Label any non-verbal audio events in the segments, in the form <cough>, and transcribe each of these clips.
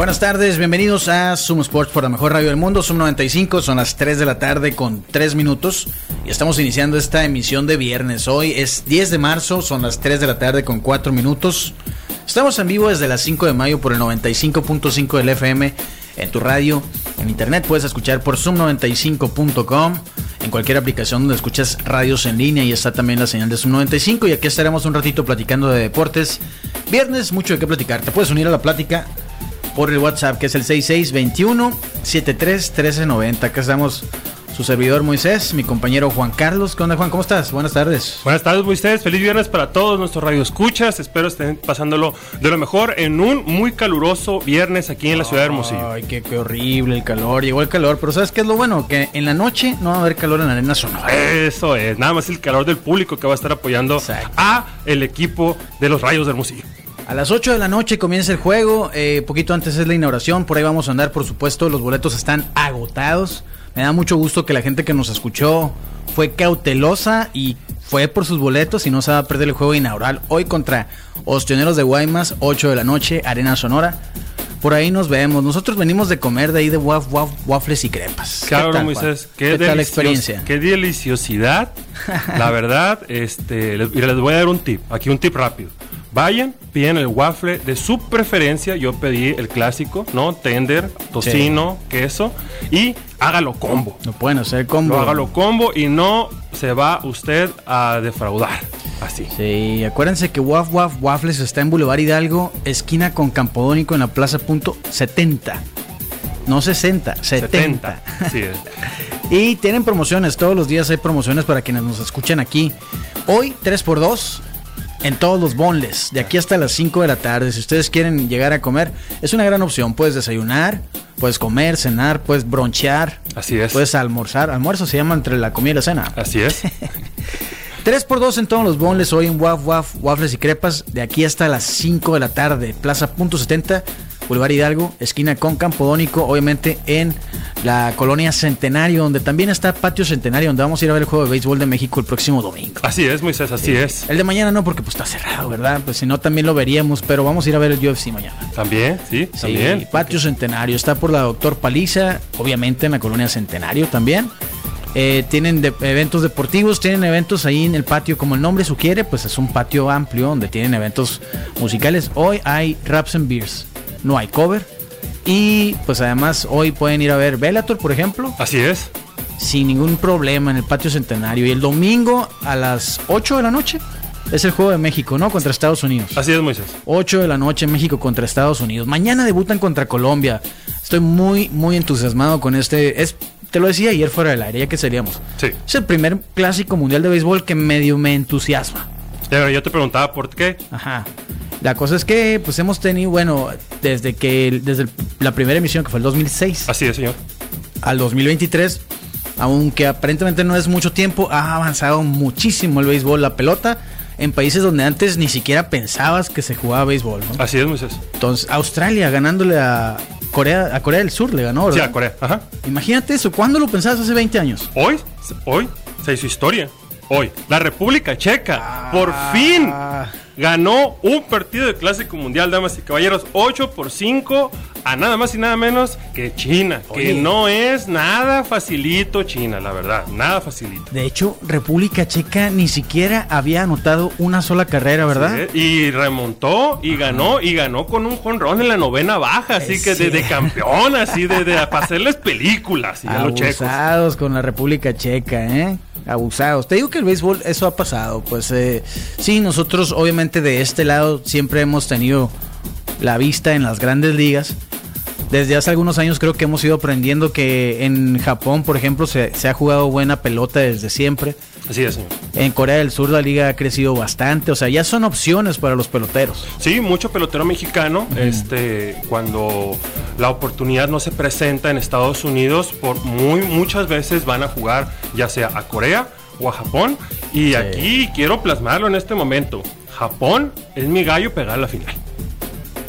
Buenas tardes, bienvenidos a Zoom Sports por la mejor radio del mundo, Zoom 95, son las 3 de la tarde con 3 minutos y estamos iniciando esta emisión de viernes. Hoy es 10 de marzo, son las 3 de la tarde con 4 minutos. Estamos en vivo desde las 5 de mayo por el 95.5 del FM en tu radio, en internet puedes escuchar por zoom95.com, en cualquier aplicación donde escuchas radios en línea y está también la señal de Zoom 95 y aquí estaremos un ratito platicando de deportes. Viernes, mucho de qué platicar. Te puedes unir a la plática por el WhatsApp, que es el 6621 73 1390. Acá estamos su servidor Moisés, mi compañero Juan Carlos. ¿Qué onda, Juan? ¿Cómo estás? Buenas tardes. Buenas tardes, Moisés. Feliz viernes para todos nuestros radioescuchas. Espero estén pasándolo de lo mejor en un muy caluroso viernes aquí en la ciudad de Hermosillo. Ay, qué, qué horrible el calor. Llegó el calor, pero ¿sabes qué es lo bueno? Que en la noche no va a haber calor en la arena sonora. Eso es, nada más el calor del público que va a estar apoyando Exacto. a el equipo de los Rayos de Hermosillo. A las 8 de la noche comienza el juego, eh, poquito antes es la inauguración, por ahí vamos a andar, por supuesto, los boletos están agotados. Me da mucho gusto que la gente que nos escuchó fue cautelosa y fue por sus boletos y no se va a perder el juego inaugural hoy contra Ostioneros de Guaymas, 8 de la noche, Arena Sonora. Por ahí nos vemos. Nosotros venimos de comer de ahí de waf, waf, waffles y crepas. ¿Qué Claro, tal, Moisés, Juan? ¿Qué, tal la experiencia? Qué deliciosidad. la verdad, <laughs> este, les, les voy a dar un tip. Aquí un tip rápido. Vayan, piden el waffle de su preferencia. Yo pedí el clásico, ¿no? Tender, tocino, queso. Y hágalo combo. No pueden hacer combo. Lo hágalo combo y no se va usted a defraudar. Así. Sí, acuérdense que Waf Waf Waffles está en Boulevard Hidalgo, esquina con Campodónico en la Plaza Punto 70. No 60, 70. 70. Sí, es. <laughs> Y tienen promociones, todos los días hay promociones para quienes nos escuchan aquí. Hoy 3x2 en todos los bonles, de aquí hasta las 5 de la tarde. Si ustedes quieren llegar a comer, es una gran opción. Puedes desayunar, puedes comer, cenar, puedes bronchear, Así es. puedes almorzar. Almuerzo se llama entre la comida y la cena. Así es. <laughs> 3x2 en todos los bonles, hoy en Waf Waf, Waffles y Crepas, de aquí hasta las 5 de la tarde. Plaza Punto 70, Boulevard Hidalgo, esquina con Campodónico, obviamente en la colonia Centenario, donde también está Patio Centenario, donde vamos a ir a ver el juego de béisbol de México el próximo domingo. Así es, Moisés, así es. El de mañana no, porque pues está cerrado, ¿verdad? Pues si no, también lo veríamos, pero vamos a ir a ver el UFC mañana. También, sí, Sí, también. Patio Centenario. Está por la Doctor Paliza, obviamente en la colonia Centenario también. Eh, tienen de- eventos deportivos, tienen eventos ahí en el patio, como el nombre sugiere, pues es un patio amplio donde tienen eventos musicales. Hoy hay Raps and Beers, no hay cover. Y pues además hoy pueden ir a ver Bellator, por ejemplo, Así es. sin ningún problema en el patio Centenario. Y el domingo a las 8 de la noche es el juego de México, ¿no? Contra Estados Unidos. Así es, Moisés. 8 de la noche México contra Estados Unidos. Mañana debutan contra Colombia. Estoy muy, muy entusiasmado con este. Es, te lo decía ayer fuera del aire, ya que seríamos. Sí. Es el primer clásico mundial de béisbol que medio me entusiasma. Yo te preguntaba por qué. Ajá. La cosa es que, pues hemos tenido, bueno, desde que, desde el- la primera emisión, que fue el 2006, Así es, señor. al 2023, aunque aparentemente no es mucho tiempo, ha avanzado muchísimo el béisbol, la pelota, en países donde antes ni siquiera pensabas que se jugaba béisbol, ¿no? Así es, Moisés. Entonces, Australia ganándole a Corea, a Corea del Sur le ganó, Sí, ¿verdad? a Corea. Ajá. Imagínate eso, ¿cuándo lo pensabas hace 20 años? Hoy, hoy se hizo historia. Hoy, la República Checa, por fin, ganó un partido de Clásico Mundial, damas y caballeros, 8 por 5 a nada más y nada menos que China, que no es nada facilito China, la verdad, nada facilito. De hecho, República Checa ni siquiera había anotado una sola carrera, ¿verdad? Y remontó y ganó y ganó con un jonrón en la novena baja, así que de, de campeón, así de, de <laughs> para hacerles películas y a los checos. Con la República Checa, ¿eh? Abusados. Te digo que el béisbol, eso ha pasado. Pues eh, sí, nosotros obviamente de este lado siempre hemos tenido la vista en las grandes ligas. Desde hace algunos años creo que hemos ido aprendiendo que en Japón, por ejemplo, se, se ha jugado buena pelota desde siempre. Así es, señor. En Corea del Sur la liga ha crecido bastante. O sea, ya son opciones para los peloteros. Sí, mucho pelotero mexicano, este, cuando la oportunidad no se presenta en Estados Unidos, por muy muchas veces van a jugar ya sea a Corea o a Japón. Y aquí quiero plasmarlo en este momento. Japón es mi gallo pegar la final.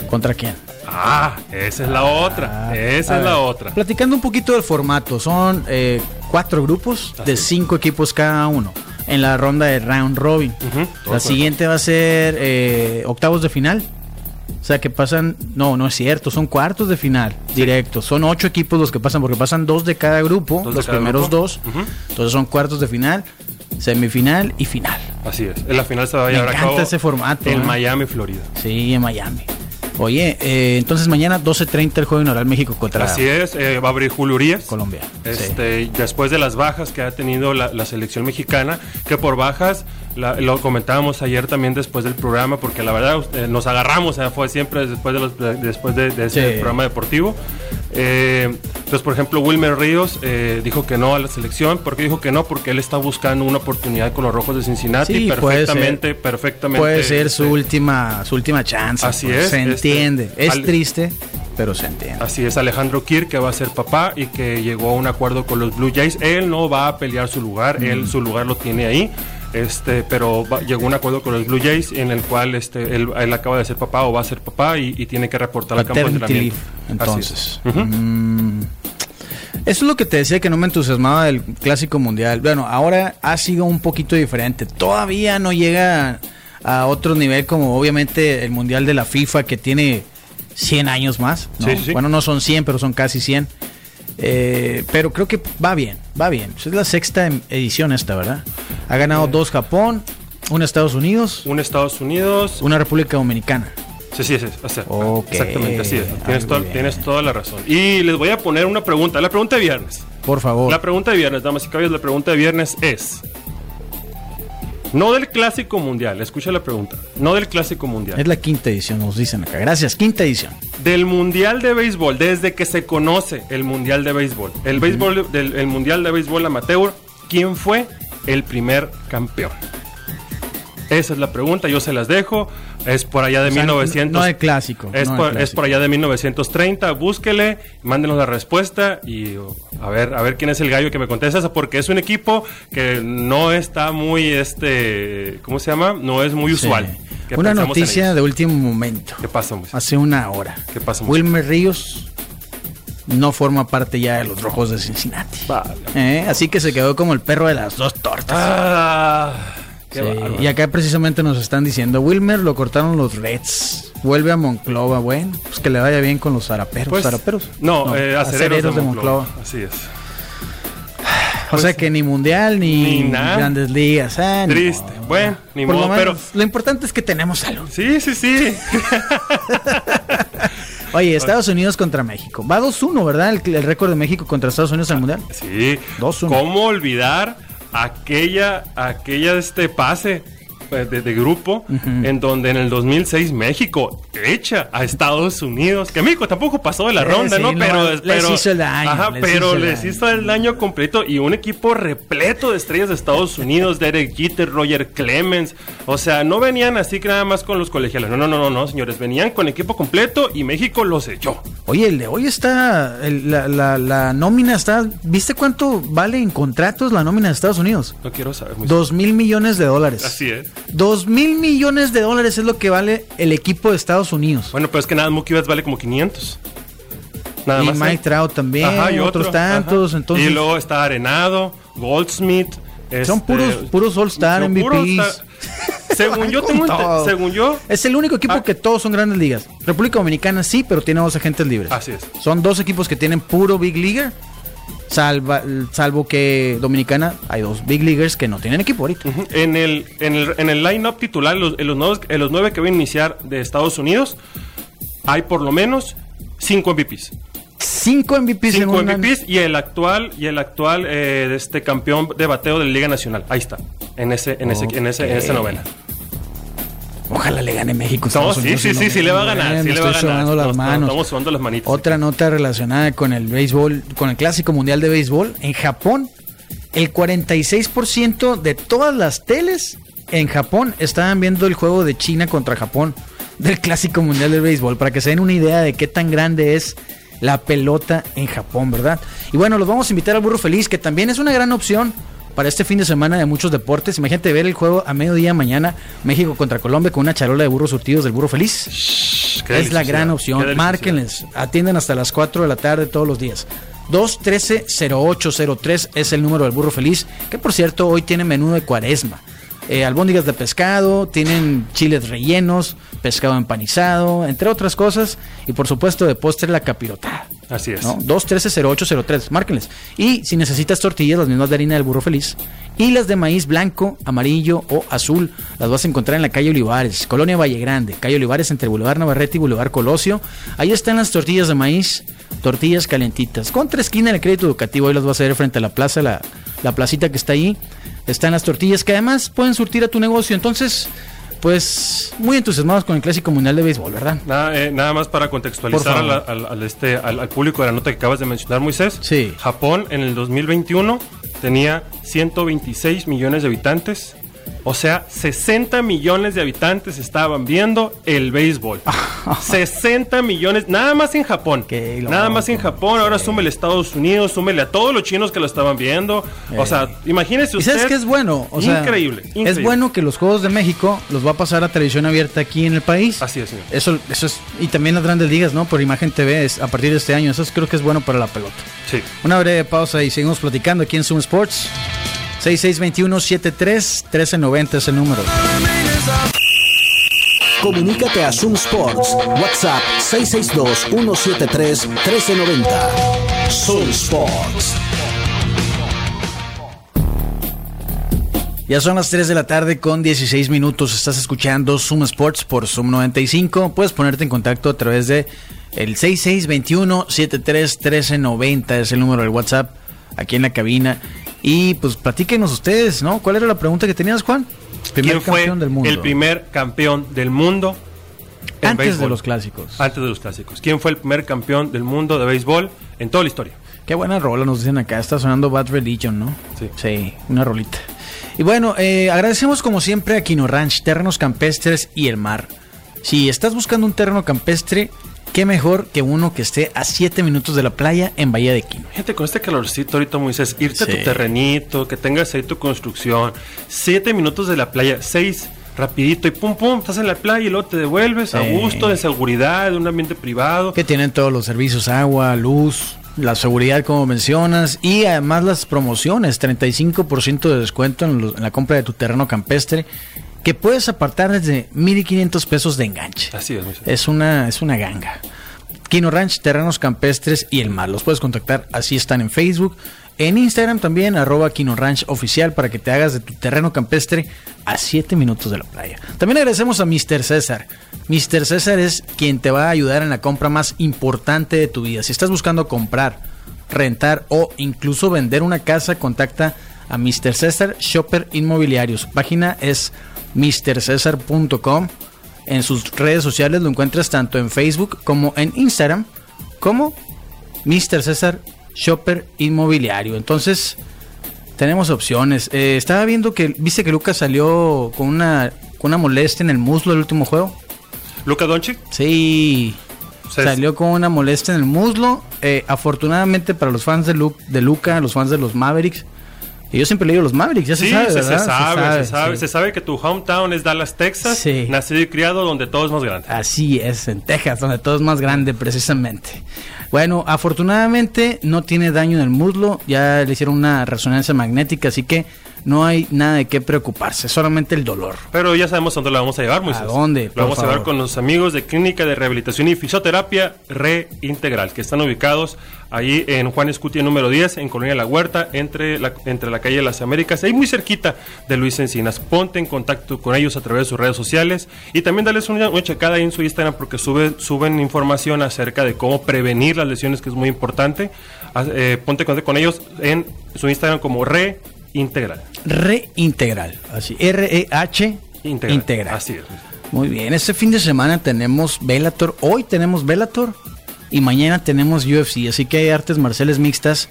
¿Contra quién? Ah, esa es la otra. Ah, Esa es la otra. Platicando un poquito del formato, son eh, cuatro grupos de Así es. cinco equipos cada uno en la ronda de round robin. La siguiente va a ser eh, octavos de final. O sea que pasan, no, no es cierto, son cuartos de final directos. Son ocho equipos los que pasan porque pasan dos de cada grupo, Dos de los cada primeros grupo. dos. Entonces son cuartos de final, semifinal y final. Así es. En la final se va a llevar a encanta cabo ese formato, en ¿eh? Miami, Florida. Sí, en Miami. Oye, eh, entonces mañana 12.30 el juego inaugural México contra Así es. eh, va a abrir Julio Urias. Colombia. Sí. Este, Después de las bajas que ha tenido la, la selección mexicana, que por bajas, la- lo comentábamos ayer también después del programa, porque la verdad eh, nos agarramos, fue siempre después de, los, de- después de, de ese Sí. programa deportivo. Eh, entonces, por ejemplo, Wilmer Ríos eh, dijo que no a la selección. ¿Por qué dijo que no? Porque él está buscando una oportunidad con los Rojos de Cincinnati. Sí, puede perfectamente, ser. perfectamente. Puede ser su este, última, su última chance. Así pues, es, Se este, entiende. Es al- triste, pero se entiende. Así es, Alejandro Kirk, que va a ser papá y que llegó a un acuerdo con los Blue Jays. Él no va a pelear su lugar, él su lugar lo tiene ahí. Este, pero va- llegó a un acuerdo con los Blue Jays en el cual este, él, él acaba de ser papá o va a ser papá y, y tiene que reportar al campo de entrenamiento. Así es. entonces. Mm. Eso es lo que te decía que no me entusiasmaba del Clásico Mundial. Bueno, ahora ha sido un poquito diferente. Todavía no llega a otro nivel como obviamente el Mundial de la FIFA que tiene 100 años más. ¿no? Sí, sí, sí. Bueno, no son 100, pero son casi 100. Eh, pero creo que va bien, va bien. Es la sexta em- edición esta, ¿verdad? Ha ganado dos Japón, una Estados Unidos, Un Estados Unidos. una República Dominicana. Sí, sí, sí, o sea, Ok. exactamente, así es. Ah, tienes toda la razón. Y les voy a poner una pregunta, la pregunta de viernes. Por favor. La pregunta de viernes, damas y caballeros, la pregunta de viernes es... No del clásico mundial, escucha la pregunta. No del clásico mundial. Es la quinta edición, nos dicen acá. Gracias, quinta edición. Del mundial de béisbol, desde que se conoce el mundial de béisbol, el béisbol del el mundial de béisbol amateur, ¿quién fue el primer campeón? Esa es la pregunta, yo se las dejo. Es por allá de O sea, 1900. no el clásico, Es, no por, es clásico. por allá de 1930. Búsquele, mándenos la respuesta y oh, a ver, a ver quién es el gallo que me contesta porque es un equipo que no está muy, este, ¿cómo se llama? No es muy usual. Una noticia de último momento. ¿Qué Moisés? Hace una hora. ¿Qué Moisés? Wilmer Ríos no forma parte ya de los rojos de Cincinnati. Vale. ¿Eh? Así que se quedó como el perro de las dos tortas. Ah, qué Sí, bárbaro. y acá precisamente nos están diciendo, Wilmer lo cortaron los Reds, vuelve a Monclova, bueno, pues que le vaya bien con los zaraperos. Pues, ¿Zaraperos? No, eh, acereros, de, Monclova. Monclova. Así es. <sighs> O sea que ni mundial ni, Ni nada. grandes ligas. ah, ni Triste. modo. Bueno, ni Por lo pero. lo importante es que tenemos salud. Sí, sí, sí. <laughs> <laughs> Oye, Estados Unidos contra México. Va 2-1, ¿verdad? El, el récord de México contra Estados Unidos en el Mundial. Sí. 2-1. ¿Cómo olvidar aquella, aquella este pase de, de grupo en donde en el 2006 México echa a Estados Unidos? Que México tampoco pasó de la Eh, ronda, sí, ¿no? Pero, les pero- hizo el daño, Ajá, les pero hizo el les hizo el daño completo y un equipo repleto de estrellas de Estados Unidos, Derek Jeter, Roger Clemens. O sea, no venían así que nada más con los colegiales. No, no, no, no, no, señores. Venían con equipo completo y México los echó. Oye, el de hoy está. el- la, la- la nómina está. ¿Viste cuánto vale en contratos la nómina de Estados Unidos? No quiero saber. muy- Dos mil millones de dólares. Así es. Dos mil millones de dólares es lo que vale el equipo de Estados Unidos. Bueno, pero es que nada, Mookie Betts vale como 500. Nada y más. Mike ¿eh? Trout también, Ajá, y otros otro, tantos. ajá. Entonces, Y luego está Arenado, Goldsmith. Son este, puros- puros All-Star, MVPs. All-Star. <laughs> Según yo tengo todo. según yo, es el único equipo Ah. que todos son grandes ligas. República Dominicana sí, pero tiene dos agentes libres. Así es. Son dos equipos que tienen puro Big Leaguer. Salva, salvo que Dominicana hay dos Big Leaguers que no tienen equipo ahorita. en el, en el, en el line-up titular, los, en, los nuevos- en los nueve que van a iniciar de Estados Unidos, hay por lo menos cinco MVPs. Cinco MVPs en Cinco una- MVPs y el actual, y el actual eh, este campeón de bateo de la Liga Nacional. Ahí está. En ese, en ese, en ese, en esa novela. Ojalá le gane México. No, sí, sí, sí, sí le va a ganar, sí Me le va a estoy ganar. sudando las manos. Estamos sudando las manitas. Otra nota relacionada con el béisbol, con el Clásico Mundial de Béisbol. En Japón, el 46% de todas las teles en Japón estaban viendo el juego de China contra Japón del Clásico Mundial de Béisbol, para que se den una idea de qué tan grande es la pelota en Japón, ¿verdad? Y bueno, los vamos a invitar al Burro Feliz, que también es una gran opción para este fin de semana de muchos deportes. Imagínate ver el juego a mediodía mañana, México contra Colombia con una charola de burros surtidos del burro feliz. Shh, es la gran opción. Márquenles, atienden hasta las 4 de la tarde todos los días. 213-0803 es el número del burro feliz, que por cierto hoy tiene menú de cuaresma. Eh, albóndigas de pescado, tienen chiles rellenos, pescado empanizado, entre otras cosas, y por supuesto de postre la capirotada. Así es. ¿no? 213-0803, márquenles. Y si necesitas tortillas, las mismas de harina del burro feliz. Y las de maíz blanco, amarillo o azul, las vas a encontrar en la calle Olivares, Colonia Valle Grande, calle Olivares entre Boulevard Navarrete y Boulevard Colosio. Ahí están las tortillas de maíz, tortillas calentitas. Contra esquina del crédito educativo, ahí las vas a ver frente a la plaza, la, la placita que está ahí. Están las tortillas que además pueden surtir a tu negocio. Entonces, pues muy entusiasmados con el Clásico Mundial de Béisbol, ¿verdad? Nada, eh, nada más para contextualizar al- al este, al, al público de la nota que acabas de mencionar, Moisés. Sí. Japón en el 2021 tenía 126 millones de habitantes. O sea, 60 millones de habitantes estaban viendo el béisbol. <laughs> 60 millones, nada más en Japón. Nada más en Japón. Ahora súmele a Estados Unidos, súmele a todos los chinos que lo estaban viendo. O sea, imagínese ¿Y usted. sabes qué es bueno? O sea, increíble, increíble. Es bueno que los Juegos de México los va a pasar a televisión abierta aquí en el país. Así es, señor. Eso, eso es, y también las grandes ligas, ¿no? Por Imagen TV es, a partir de este año. Eso es- creo que es bueno para la pelota. Sí. Una breve pausa y seguimos platicando aquí en Zoom Sports. 6621-73-1390 es el número. Comunícate a Zoom Sports. WhatsApp 662-173-1390. Zoom Sports. Ya son las 3 de la tarde con 16 minutos. Estás escuchando Zoom Sports por Zoom 95. Puedes ponerte en contacto a través de el 6621-731390 es el número del WhatsApp aquí en la cabina. Y pues platíquenos ustedes, ¿no? ¿Cuál era la pregunta que tenías, Juan? Primer ¿Quién fue campeón del mundo. el primer campeón del mundo en Antes de los clásicos. Antes de los clásicos. ¿Quién fue el primer campeón del mundo de béisbol en toda la historia? Qué buena rola nos dicen acá. Está sonando Bad Religion, ¿no? Sí. Sí, una rolita. Y bueno, eh, agradecemos como siempre a Quino Ranch, terrenos campestres y el mar. Si estás buscando un terreno campestre, qué mejor que uno que esté a 7 minutos de la playa en Bahía de Quino. Gente, con este calorcito ahorita, Moisés, irte Sí. a tu terrenito, que tengas ahí tu construcción, siete minutos de la playa, seis, rapidito, y pum, pum, estás en la playa y luego te devuelves a gusto, de seguridad, de un ambiente privado. Que tienen todos los servicios, agua, luz, la seguridad como mencionas y además las promociones, 35% de descuento en, los- en la compra de tu terreno campestre que puedes apartar desde 1.500 pesos de enganche. Así es, Moisés. Es una, es una ganga. Quino Ranch, Terrenos Campestres y el Mar. Los puedes contactar, así están en Facebook. En Instagram también, arroba Quino Ranch Oficial, para que te hagas de tu terreno campestre a 7 minutos de la playa. También agradecemos a Mr. César. Mr. César es quien te va a ayudar en la compra más importante de tu vida. Si estás buscando comprar, rentar o incluso vender una casa, contacta a Mr. César Shopper Inmobiliario. Su página es mrcesar.com. En sus redes sociales lo encuentras tanto en Facebook como en Instagram como Mr. César Shopper Inmobiliario. Entonces, tenemos opciones. Eh, estaba viendo que, viste que Lucas salió con una, con una molestia en el muslo del último juego. Luca Doncic, Sí, salió con una molestia en el muslo. Eh, afortunadamente para los fans de, Lu- de Luca, los fans de los Mavericks, y yo siempre le digo los Mavericks, ya se Sí, sabe, se, se sabe, se sabe, sí. se sabe que tu hometown es Dallas, Texas, Sí. nacido y criado donde todo es más grande. Así es, en Texas, donde todo es más grande precisamente. Bueno, afortunadamente no tiene daño en el muslo, ya le hicieron una resonancia magnética, así que no hay nada de qué preocuparse, solamente el dolor. Pero ya sabemos dónde lo vamos a llevar, Moisés. dónde, Lo vamos a llevar con los amigos de Clínica de Rehabilitación y Fisioterapia Reintegral, que están ubicados ahí en Juan Escutia número 10, en Colonia La Huerta, entre la, entre la calle Las Américas, ahí muy cerquita de Luis Encinas. Ponte en contacto con ellos a través de sus redes sociales y también darles una, una checada ahí en su Instagram porque sube, suben información acerca de cómo prevenir las lesiones, que es muy importante. Eh, ponte en contacto con ellos en su Instagram como Reintegral. Reintegral, así, R-E-H Integral. integral. Así es. Muy bien, este fin de semana tenemos Bellator, hoy tenemos Bellator y mañana tenemos UFC, así que hay artes marciales mixtas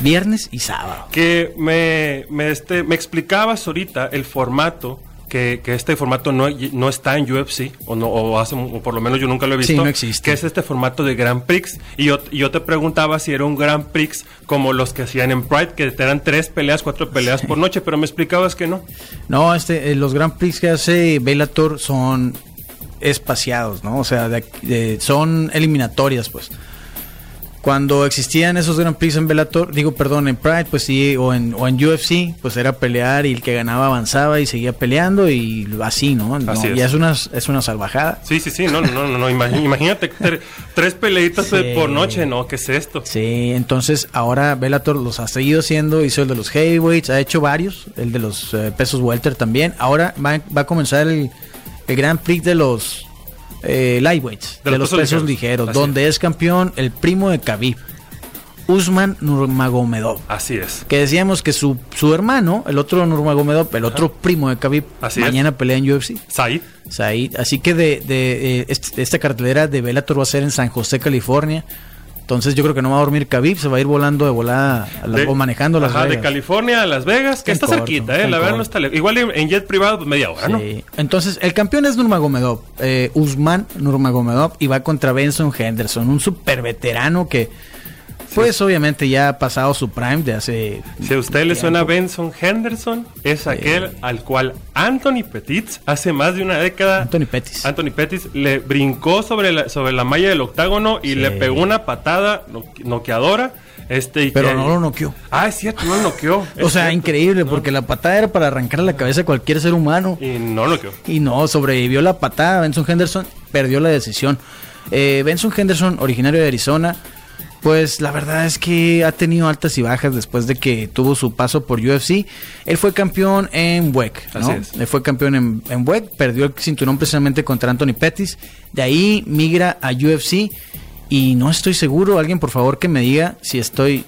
viernes y sábado. que me, me, este, me explicabas ahorita el formato que, que este formato no, no está en UFC, o, no, o, hace, o por lo menos yo nunca lo he visto. Sí, no existe. Que es este formato de Grand Prix. Y yo, te preguntaba si era un Grand Prix como los que hacían en Pride, que te eran tres peleas, cuatro peleas por noche, pero me explicabas que no. No, este, eh, los Grand Prix que hace Bellator son espaciados, ¿no? O sea, de- de- son eliminatorias, pues. Cuando existían esos Grand Prix en Bellator, digo, perdón, en Pride, pues sí, o en, o en UFC, pues era pelear y el que ganaba avanzaba y seguía peleando y así, ¿no? No, Así es. Ya es una, es una salvajada. Sí, sí, sí, no, no, no, no, imagínate tre- tres peleitas Sí. por noche, no, ¿qué es esto? Sí, entonces ahora Bellator los ha seguido haciendo, hizo el de los heavyweights, ha hecho varios, el de los eh, pesos welter también. Ahora va, va a comenzar el, el Grand Prix de los eh, lightweights, de, De los, los pesos pesos ligeros, así donde es. campeón el primo de Khabib, Usman Nurmagomedov. Así es. Que decíamos que su, su hermano, el otro Nurmagomedov, el otro primo de Khabib, Así es. mañana pelea en UFC. Said, Said. Así que de, de, eh, este- esta cartelera de Bellator va a ser en San José, California. Entonces yo creo que no va a dormir Khabib, se va a ir volando de volada a la- de- o manejando Las ajá, de. California a Las Vegas, que Está está, en corto, cerquita, eh, la verdad no está lejos. Igual en, jet privado, pues media hora, ¿no? Sí. Entonces el campeón es Nurmagomedov, eh, Usman Nurmagomedov y va contra Benson Henderson, un super veterano que pues obviamente ya ha pasado su prime de hace Si a usted le suena Benson Henderson, es aquel al cual Anthony Pettis hace más de una década. Anthony Pettis. Anthony Pettis le brincó sobre la, sobre la malla del octágono y Sí. le pegó una patada no- noqueadora. Este, y Pero que- no lo noqueó. Ah, es cierto, no lo noqueó. <laughs> O sea, cierto. increíble, porque la patada era para arrancar la cabeza a cualquier ser humano. Y no lo noqueó. Y no, sobrevivió la patada. Benson Henderson perdió la decisión. Eh, Benson Henderson, originario de Arizona, pues la verdad es que ha tenido altas y bajas después de que tuvo su paso por UFC. Él fue campeón en WEC, ¿no? Así es. Él fue campeón en, en WEC, perdió el cinturón precisamente contra Anthony Pettis. De ahí migra a UFC y no estoy seguro. Alguien, por favor, que me diga si estoy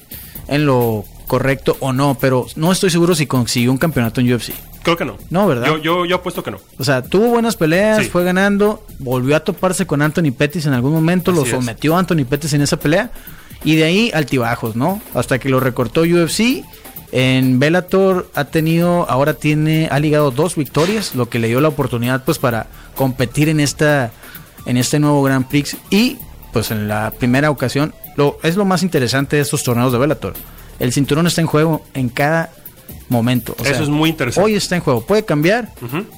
en lo correcto o no, pero no estoy seguro si consiguió un campeonato en UFC. Creo que no. No, ¿verdad? Yo, yo, yo apuesto que no. O sea, tuvo buenas peleas, Sí. fue ganando, volvió a toparse con Anthony Pettis en algún momento, lo es. sometió a Anthony Pettis en esa pelea y de ahí altibajos, ¿no? Hasta que lo recortó UFC. En Bellator ha tenido, ahora tiene, ha ligado dos victorias, lo que le dio la oportunidad pues para competir en esta, en este nuevo Grand Prix y pues en la primera ocasión, lo, es lo más interesante de estos torneos de Bellator. El cinturón está en juego en cada momento. O Eso es muy interesante. Hoy está en juego, puede cambiar.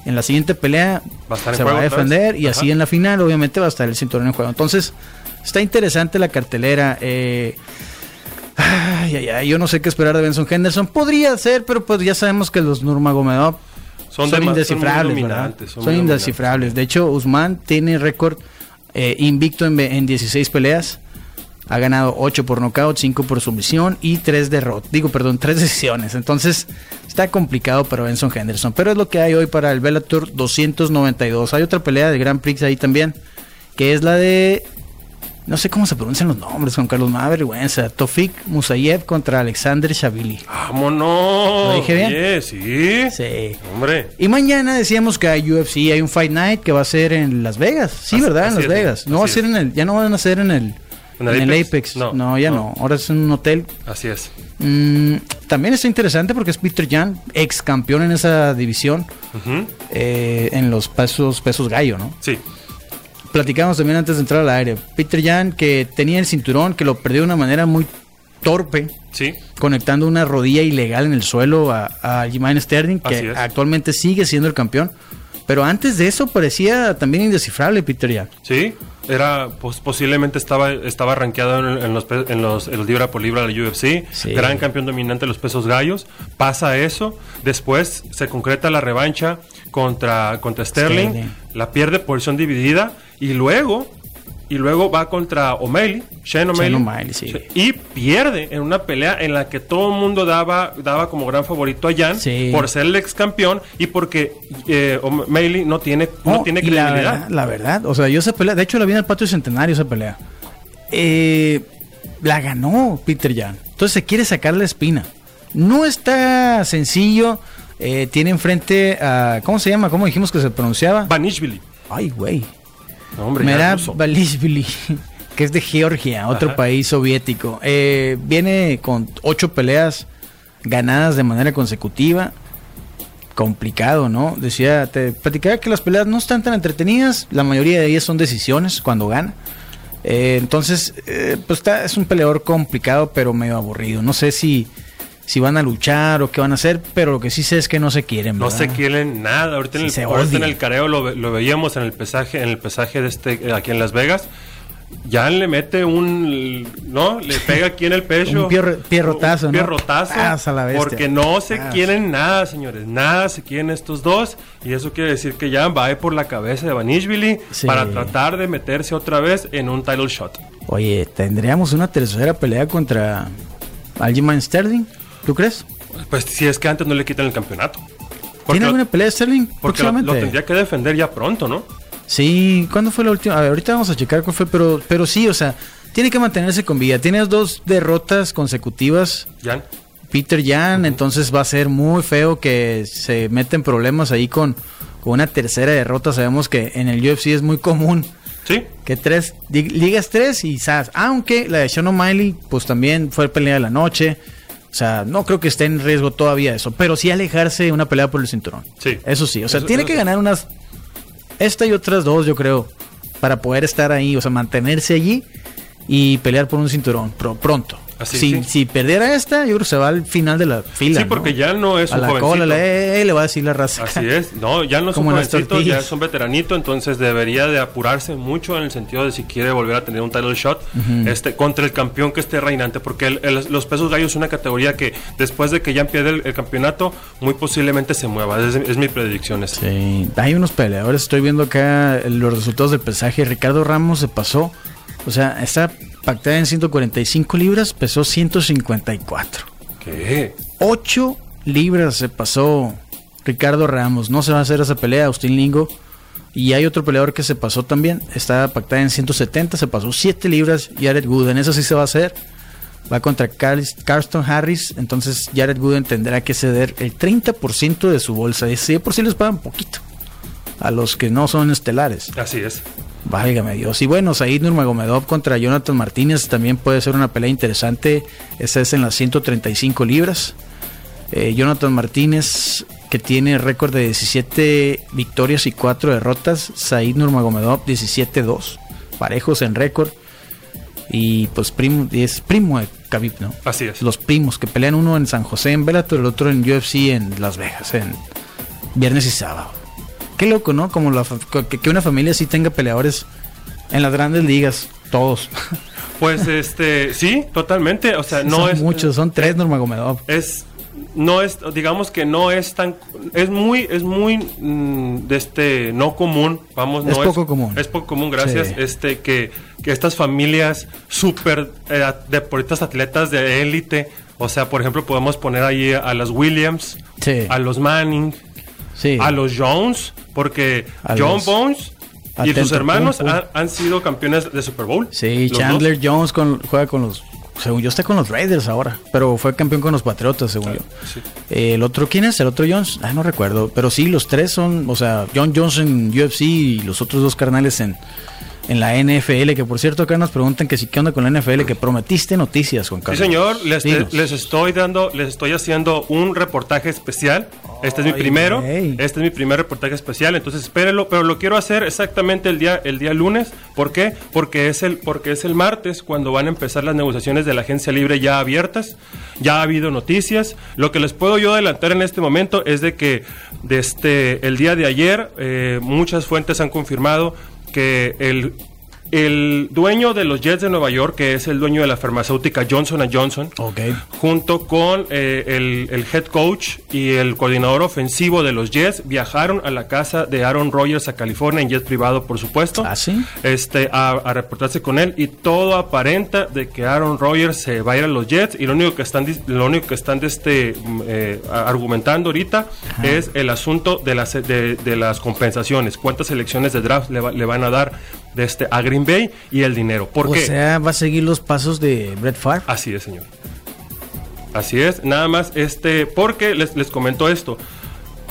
En la siguiente pelea Va a estar en se juego va a defender y Ajá. así en la final obviamente va a estar el cinturón en juego. Entonces está interesante la cartelera. eh, <sighs> ay, ay, ay, yo no sé qué esperar de Benson Henderson. Podría ser, pero pues ya sabemos que los Nurmagomedov Son son, dema- son indescifrables, ¿verdad? son Son, indescifrables. De hecho, Usman tiene récord eh, invicto en, en 16 peleas. Ha ganado 8 por nocaut, 5 por sumisión y 3 derrotas. Digo, perdón, 3 decisiones. Entonces, está complicado para Benson Henderson. Pero es lo que hay hoy para el Bellator 292. Hay otra pelea de Grand Prix ahí también, que es la de. No sé cómo se pronuncian los nombres, Juan Carlos, me da vergüenza. Tofik Musayev contra Alexander Shavili. ¡Vámonos! ¿Lo dije bien? Oye, sí. Sí. Hombre. Y mañana decíamos que hay UFC, hay un Fight Night que va a ser en Las Vegas. Sí, Así- ¿verdad? En Las es, Vegas. No va a ser en el, ya no van a ser en el, ¿En en el el Apex? No, No, ya no. no. Ahora es en un hotel. Así es. Mm, también está interesante porque es Peter Jan, ex campeón en esa división, Ujú. eh, en los pesos, pesos gallo, ¿no? Sí. Platicamos también antes de entrar al aire. Peter Jan, que tenía el cinturón, que lo perdió de una manera muy torpe, Sí. conectando una rodilla ilegal en el suelo a, a Jermaine Sterling, que es. actualmente sigue siendo el campeón. Pero antes de eso parecía también indescifrable Peter Jan. Sí, era pues, posiblemente estaba estaba rankeado en, en los en los en los libra por libra de la UFC, Sí. gran campeón dominante de los pesos gallos. Pasa eso, después se concreta la revancha contra contra Sterling, Sterling. la pierde por posición dividida y luego y luego va contra O'Malley, Shane O'Malley, sí. y pierde en una pelea en la que todo el mundo daba daba como gran favorito a Jan Sí. por ser el ex campeón y porque eh, O'Malley no tiene no tiene la credibilidad. verdad, la verdad, o sea, yo esa pelea, de hecho la vi en el patio centenario esa pelea. Eh, la ganó Peter Jan. Entonces se quiere sacar la espina. No está sencillo. eh, tiene enfrente a. ¿Cómo se llama? ¿Cómo dijimos que se pronunciaba? Vanishvili. Ay, güey. No, hombre, Merab. Balishvili, que es de Georgia, otro Ajá. país soviético. Eh, viene con ocho peleas ganadas de manera consecutiva. complicado, ¿no? Decía, te platicaba que las peleas no están tan entretenidas, la mayoría de ellas son decisiones cuando gana. Eh, entonces, eh, pues está, es un peleador complicado, pero medio aburrido. No sé si, si van a luchar o qué van a hacer, pero lo que sí sé es que no se quieren. No ¿verdad? se quieren nada. Ahorita, en, el, ahorita en el careo lo, ve- lo veíamos en el pesaje, en el pesaje de este aquí en Las Vegas. Jan le mete un, ¿no? Le pega aquí en el pecho. <laughs> Un pierro- pierrotazo, Un ¿no? pierrotazo. Pasa la porque no se quieren nada, señores. Nada se quieren estos dos. Y eso quiere decir que Jan va a ir por la cabeza de Vanishvili Sí. para tratar de meterse otra vez en un title shot. Oye, tendríamos una tercera pelea contra Aljamain Sterling, ¿tú crees? Pues si es que antes no le quitan el campeonato. Porque ¿Tiene alguna pelea Sterling Porque lo, tendría que defender ya pronto, ¿no? Sí, ¿cuándo fue la última? A ver, ahorita vamos a checar cuál fue, pero, pero sí, o sea, tiene que mantenerse con vida. Tiene dos derrotas consecutivas, Jan. Peter Jan, entonces va a ser muy feo que se meten problemas ahí con, con una tercera derrota. Sabemos que en el UFC es muy común Sí. que tres, ligas tres y SAS. Aunque la de Sean O'Malley, pues también fue pelea de la noche. O sea, no creo que esté en riesgo todavía eso, pero sí alejarse de una pelea por el cinturón. Sí. Eso sí, o sea, Eso- tiene eso que ganar unas, esta y otras dos, yo creo, para poder estar ahí, o sea, mantenerse allí y pelear por un cinturón pro- pronto. Así, si, sí. si perdiera esta, yo creo que se va al final de la fila. Sí, porque ¿no? ya no es a un la jovencito. cola, le, eh, le va a decir la raza. Así es, no, ya no es Como un jovencito, ya es un veteranito, entonces debería de apurarse mucho en el sentido de si quiere volver a tener un title shot este, contra el campeón que esté reinante, porque el- el- los pesos gallos es una categoría que después de que ya pierde el, el campeonato, muy posiblemente se mueva, es, es mi predicción esa. Sí, hay unos peleadores. Estoy viendo acá los resultados del pesaje. Ricardo Ramos se pasó. O sea, está pactada en 145 libras, pesó 154. ¿Qué? 8 libras se pasó Ricardo Ramos. No se va a hacer esa pelea, Austin Lingo. Y hay otro peleador que se pasó también. Está pactada en 170, se pasó 7 libras. Jared Gooden, eso sí se va a hacer. Va contra Carston Harris. Entonces Jared Gooden tendrá que ceder el 30% de su bolsa. Y si por sí les pagan poquito. A los que no son estelares. Así es. Válgame Dios. Y bueno, Said Nurmagomedov contra Jonathan Martínez también puede ser una pelea interesante. Esa es en las 135 libras. Eh, Jonathan Martínez, que tiene récord de 17 victorias y 4 derrotas. Said Nurmagomedov, 17-2. Parejos en récord. Y pues primo, es primo de Khabib, ¿no? Así es. Los primos que pelean uno en San José en Bellator, el otro en UFC en Las Vegas, en viernes y sábado. Qué loco, ¿no? Como la que, una familia sí tenga peleadores en las grandes ligas, todos. <laughs> Pues este, sí, totalmente, o sea, no son es muchos, son tres Nurmagomedov. es no es digamos que no es tan es muy es muy mm, de este no común vamos Es no poco común. es poco común gracias Sí. este que, que estas familias súper eh, deportistas atletas de élite o sea por ejemplo podemos poner ahí a las Williams Sí. a los Manning Sí. a los Jones porque A John los- Bones y Atento, sus hermanos pum, pum. han, han sido campeones de Super Bowl Sí, Chandler dos. Jones con, juega con los. Según yo, está con los Raiders ahora. Pero fue campeón con los Patriotas, según yo. sí. Eh, el otro, ¿quién es? El otro Jones. Ah, no recuerdo. Pero sí, los tres son. O sea, John Jones en UFC y los otros dos carnales en, en la NFL. Que por cierto, acá nos preguntan que si qué onda con la NFL. Que prometiste noticias, Juan Sí, Carlos. señor, les, Dinos. les estoy dando, les estoy haciendo un reportaje especial. Este es mi primero, este es mi primer reportaje especial, entonces espérenlo, pero lo quiero hacer exactamente el día, el día lunes. ¿Por qué? Porque es el, porque es el martes cuando van a empezar las negociaciones de la agencia libre ya abiertas. Ya ha habido noticias. Lo que les puedo yo adelantar en este momento es de que desde el día de ayer eh, muchas fuentes han confirmado que el el dueño de los Jets de Nueva York, que es el dueño de la farmacéutica Johnson Johnson, junto con eh, el, el head coach y el coordinador ofensivo de los Jets, viajaron a la casa de Aaron Rodgers a California en jet privado, por supuesto. ¿Ah, sí? Este, a, a reportarse con él y todo aparenta de que Aaron Rodgers se va a ir a los Jets y lo único que están, lo único que están de este, mm, eh, argumentando ahorita es el asunto de las, de, de las compensaciones, cuántas selecciones de draft le, va- le van a dar de este, a Green Bay y el dinero. ¿Por o qué? sea, va a seguir los pasos de Brett Favre. Así es, señor. Así es, nada más, este, porque les, les comento esto.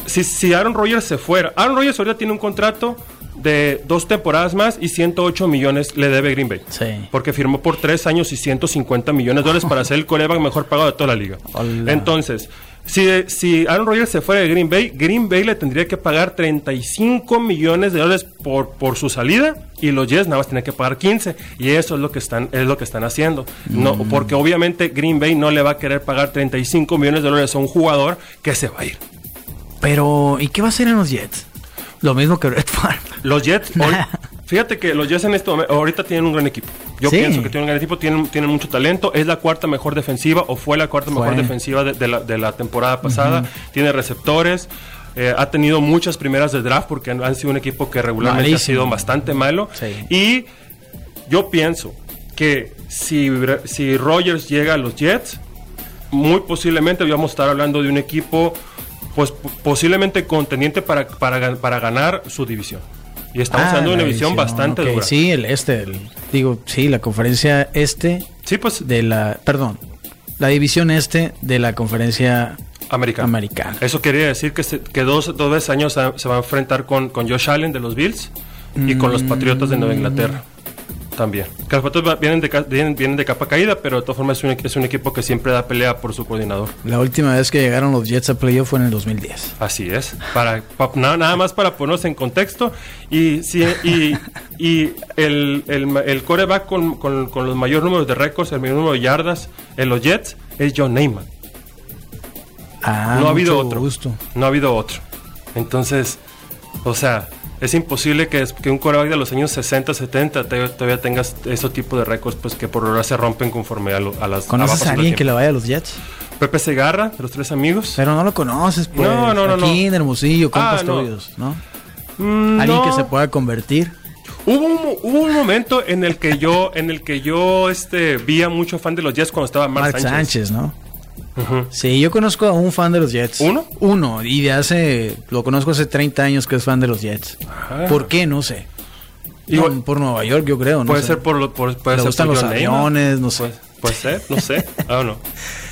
Si, si Aaron Rodgers se fuera, Aaron Rodgers ahorita tiene un contrato de dos temporadas más y 108 millones le debe Green Bay. Sí. Porque firmó por tres años y 150 millones de dólares para ser el coreback mejor pagado de toda la liga. Hola. Entonces, Si, si Aaron Rodgers se fuera de Green Bay, Green Bay le tendría que pagar 35 millones de dólares por, por su salida y los Jets nada más tienen que pagar 15 y eso es lo que están es lo que están haciendo. No, Mm. porque obviamente Green Bay no le va a querer pagar 35 millones de dólares a un jugador que se va a ir. Pero, ¿y qué va a hacer en los Jets? Lo mismo que Red Farm. Los Jets, hoy- <laughs> fíjate que los Jets en este momento, ahorita tienen un gran equipo. Yo Sí. pienso que tienen un gran equipo, tienen, tienen mucho talento. Es la cuarta mejor defensiva o fue la cuarta Fue. mejor defensiva de, de la, de la temporada pasada. Tiene receptores. eh, ha tenido muchas primeras de draft porque han, han sido un equipo que regularmente Malísimo. ha sido bastante malo. Sí. Y yo pienso que si, si Rogers llega a los Jets, muy posiblemente vamos a estar hablando de un equipo pues posiblemente contendiente para, para, para ganar su división. Y estamos Ah, hablando de una división división, bastante ok, dura. Sí, el este, el- digo, sí, la conferencia este Sí, pues de la, perdón, la división este de la conferencia americana. americana. Eso quería decir que, se- que dos, dos veces años se, se va a enfrentar con, con Josh Allen de los Bills y con los Patriotas de Nueva Inglaterra. También. Que los vienen de, vienen, vienen de capa caída, pero de todas formas es un, es un equipo que siempre da pelea por su coordinador. La última vez que llegaron los Jets a playoff fue en el 2010. Así es. Para, pa- nada, nada más para ponernos en contexto. Y, si, y, y el, el, el coreback con, con, con los mayores números de récords, el mayor número de yardas en los Jets es John Neyman. Ah, no ha habido otro. gusto. No ha habido otro. Entonces, o sea, es imposible que, que un coreback de los años 60, 70 te- todavía tengas ese tipo de récords pues que por ahora se rompen conforme a, lo- a las ¿Conoces a del alguien que le vaya a los Jets? Pepe Segarra, de los tres amigos. Pero no lo conoces, pues. No, no, no, Aquí no. en Hermosillo, compas Ah, no. tuyos, ¿no? Mm, Alguien que no. se pueda convertir. Hubo un, hubo un momento en el que yo, en el que yo este, vi a mucho fan de los Jets cuando estaba Mark, Mark Sánchez. Sánchez, ¿no? Ujú. Sí, yo conozco a un fan de los Jets. ¿Uno? Uno, y de hace, lo conozco hace 30 años que es fan de los Jets. Ah. ¿Por qué? No sé. Igual- No, por Nueva York, yo creo. No puede sé. ser por, lo- por puede Le ser gustan por los aviones, no sé. Puede, puede ser, no sé. <laughs> Ah, no.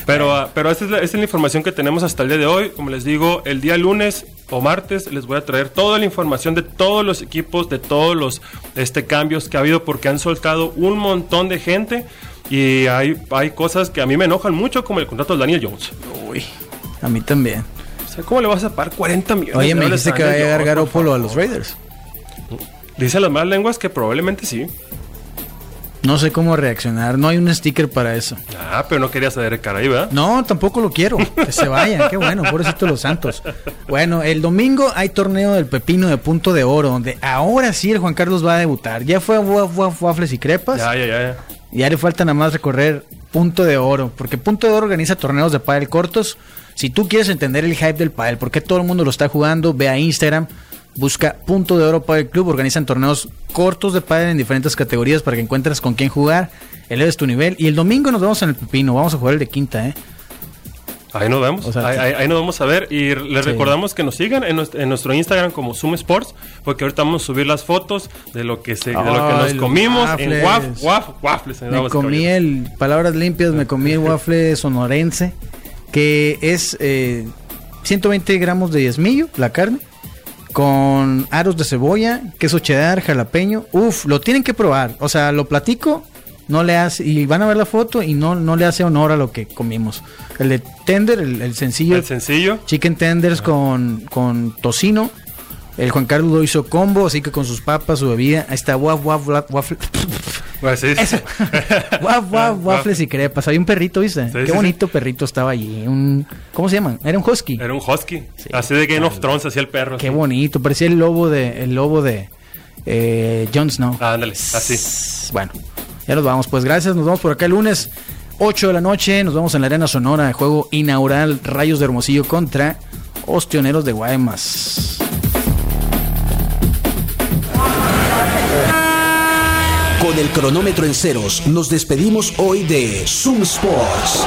Pero, ah, pero esta es, la, esta es la información que tenemos hasta el día de hoy. Como les digo, el día lunes o martes les voy a traer toda la información de todos los equipos, de todos los este, cambios que ha habido, porque han soltado un montón de gente. Y hay, hay cosas que a mí me enojan mucho, como el contrato de Daniel Jones. Uy, a mí también. O sea, ¿cómo le vas a pagar 40 millones Oye, de me dijiste que va a llegar por Garoppolo a los? Raiders. Dicen las malas lenguas que probablemente sí. No sé cómo reaccionar. No hay un sticker para eso. Ah, pero no querías a Derek Carr ahí, ¿verdad? No, tampoco lo quiero. Que se vayan. Qué bueno, pobrecito los Santos. Bueno, el domingo hay torneo del Pepino de Punto de Oro, donde ahora sí el Juan Carlos va a debutar. Ya fue a Waf- Waf- Waffles y Crepas. Ya, ya, ya. ya. Ya le falta nada más recorrer Punto de Oro, porque Punto de Oro organiza torneos de pádel cortos. Si tú quieres entender el hype del pádel, por qué todo el mundo lo está jugando, ve a Instagram, busca Punto de Oro Pádel Club, organizan torneos cortos de pádel en diferentes categorías para que encuentres con quién jugar, eleves tu nivel y el domingo nos vemos en el Pepino, vamos a jugar el de quinta, ¿eh? Ahí nos vemos. O sea, ahí, ahí- ahí nos vamos a ver. Y les Sí. recordamos que nos sigan en nuestro, en nuestro Instagram como Zoom Sports, porque ahorita vamos a subir las fotos de lo que, se, de lo que nos comimos en waffles. waf, waf, waffles. Me comí el, palabras limpias, me comí el <laughs> waffle sonorense, que es eh, 120 gramos de diezmillo, la carne, con aros de cebolla, queso cheddar, jalapeño. Uf, lo tienen que probar. O sea, lo platico, no le hace, y van a ver la foto y no, no le hace honor a lo que comimos. El de tender, el, el sencillo, El sencillo. chicken tenders con, con tocino. El Juan Carlos lo hizo combo, así que con sus papas, su bebida. Ahí está, waf, waf, waf, waffle. Pues sí. Waf, <laughs> waf, waffles y crepas. Había un perrito, ¿viste? Sí, Qué sí, bonito perrito estaba allí. Un, ¿Cómo se llaman? Era un husky. Era un husky. Sí. Así de Game of Thrones, hacía el perro. Qué así. bonito. Parecía el lobo de, el lobo de eh, Jon Snow. Ah, ándale, así. Bueno, ya nos vamos. Pues gracias. Nos vemos por acá el lunes, 8 de la noche. Nos vemos en la Arena Sonora. Juego inaugural Rayos de Hermosillo contra Ostioneros de Guaymas. Con el cronómetro en ceros, nos despedimos hoy de Zoom Sports.